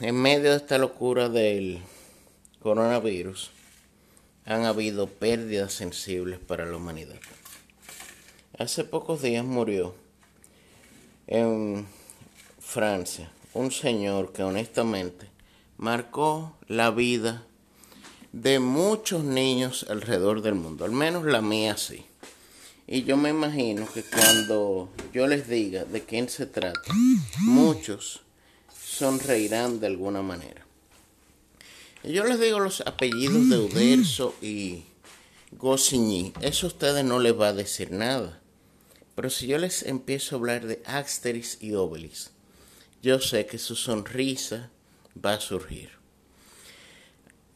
en medio de esta locura del coronavirus, han habido pérdidas sensibles para la humanidad. Hace pocos días murió en Francia un señor que honestamente marcó la vida de muchos niños alrededor del mundo, al menos la mía sí. Y yo me imagino que cuando yo les diga de quién se trata, muchos sonreirán de alguna manera. Yo les digo los apellidos de Uderzo y Goscinny, eso a ustedes no les va a decir nada. Pero si yo les empiezo a hablar de Asterix y Obelix, yo sé que su sonrisa va a surgir.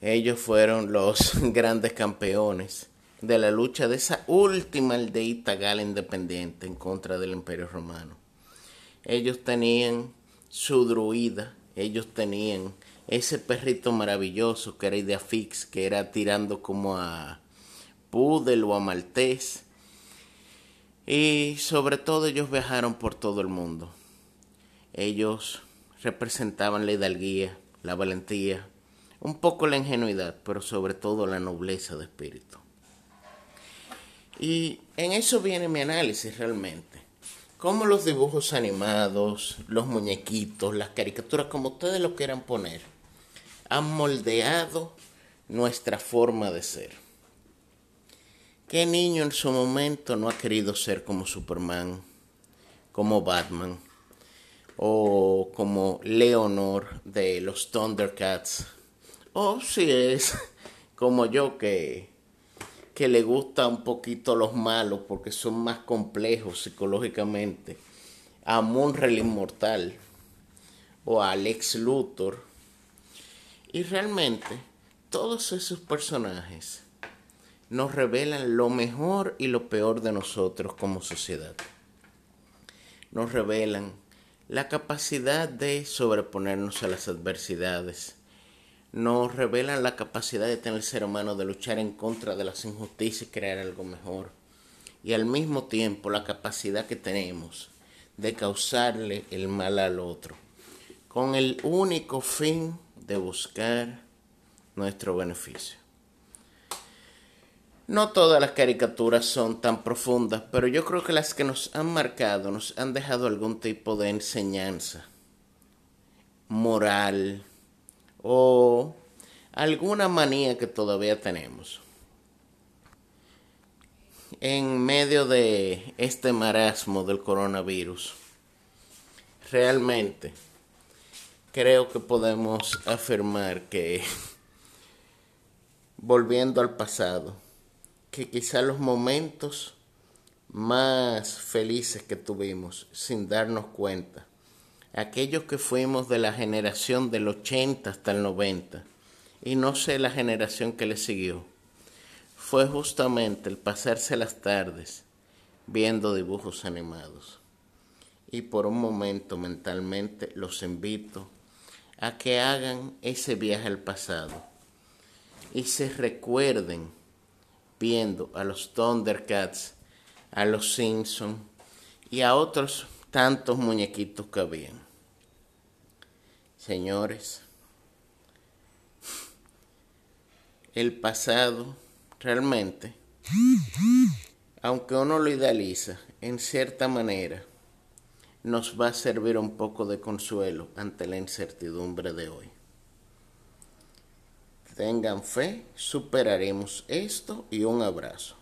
Ellos fueron los grandes campeones de la lucha de esa última aldeita gala independiente en contra del Imperio Romano. Ellos tenían su druida, ellos tenían ese perrito maravilloso que era Ideafix, que era tirando como a Pudel o a Maltés. Y sobre todo ellos viajaron por todo el mundo. Ellos representaban la hidalguía, la valentía, un poco la ingenuidad, pero sobre todo la nobleza de espíritu. Y en eso viene mi análisis realmente. Cómo los dibujos animados, los muñequitos, las caricaturas, como ustedes lo quieran poner, han moldeado nuestra forma de ser. ¿Qué niño en su momento no ha querido ser como Superman, como Batman o como Leonor de los Thundercats? O si es como yo que que le gusta un poquito los malos porque son más complejos psicológicamente, a Munrel Inmortal o a Alex Luthor. Y realmente todos esos personajes nos revelan lo mejor y lo peor de nosotros como sociedad. Nos revelan la capacidad de sobreponernos a las adversidades, nos revelan la capacidad de tener el ser humano de luchar en contra de las injusticias y crear algo mejor. Y al mismo tiempo la capacidad que tenemos de causarle el mal al otro, con el único fin de buscar nuestro beneficio. No todas las caricaturas son tan profundas, pero yo creo que las que nos han marcado nos han dejado algún tipo de enseñanza moral, o alguna manía que todavía tenemos. En medio de este marasmo del coronavirus, realmente creo que podemos afirmar que, volviendo al pasado, que quizá los momentos más felices que tuvimos sin darnos cuenta aquellos que fuimos de la generación del 80 hasta el 90, y no sé la generación que le siguió, fue justamente el pasarse las tardes viendo dibujos animados. Y por un momento mentalmente los invito a que hagan ese viaje al pasado y se recuerden viendo a los Thundercats, a los Simpsons y a otros tantos muñequitos que habían. Señores, el pasado realmente, aunque uno lo idealiza, en cierta manera, nos va a servir un poco de consuelo ante la incertidumbre de hoy. Tengan fe, superaremos esto y un abrazo.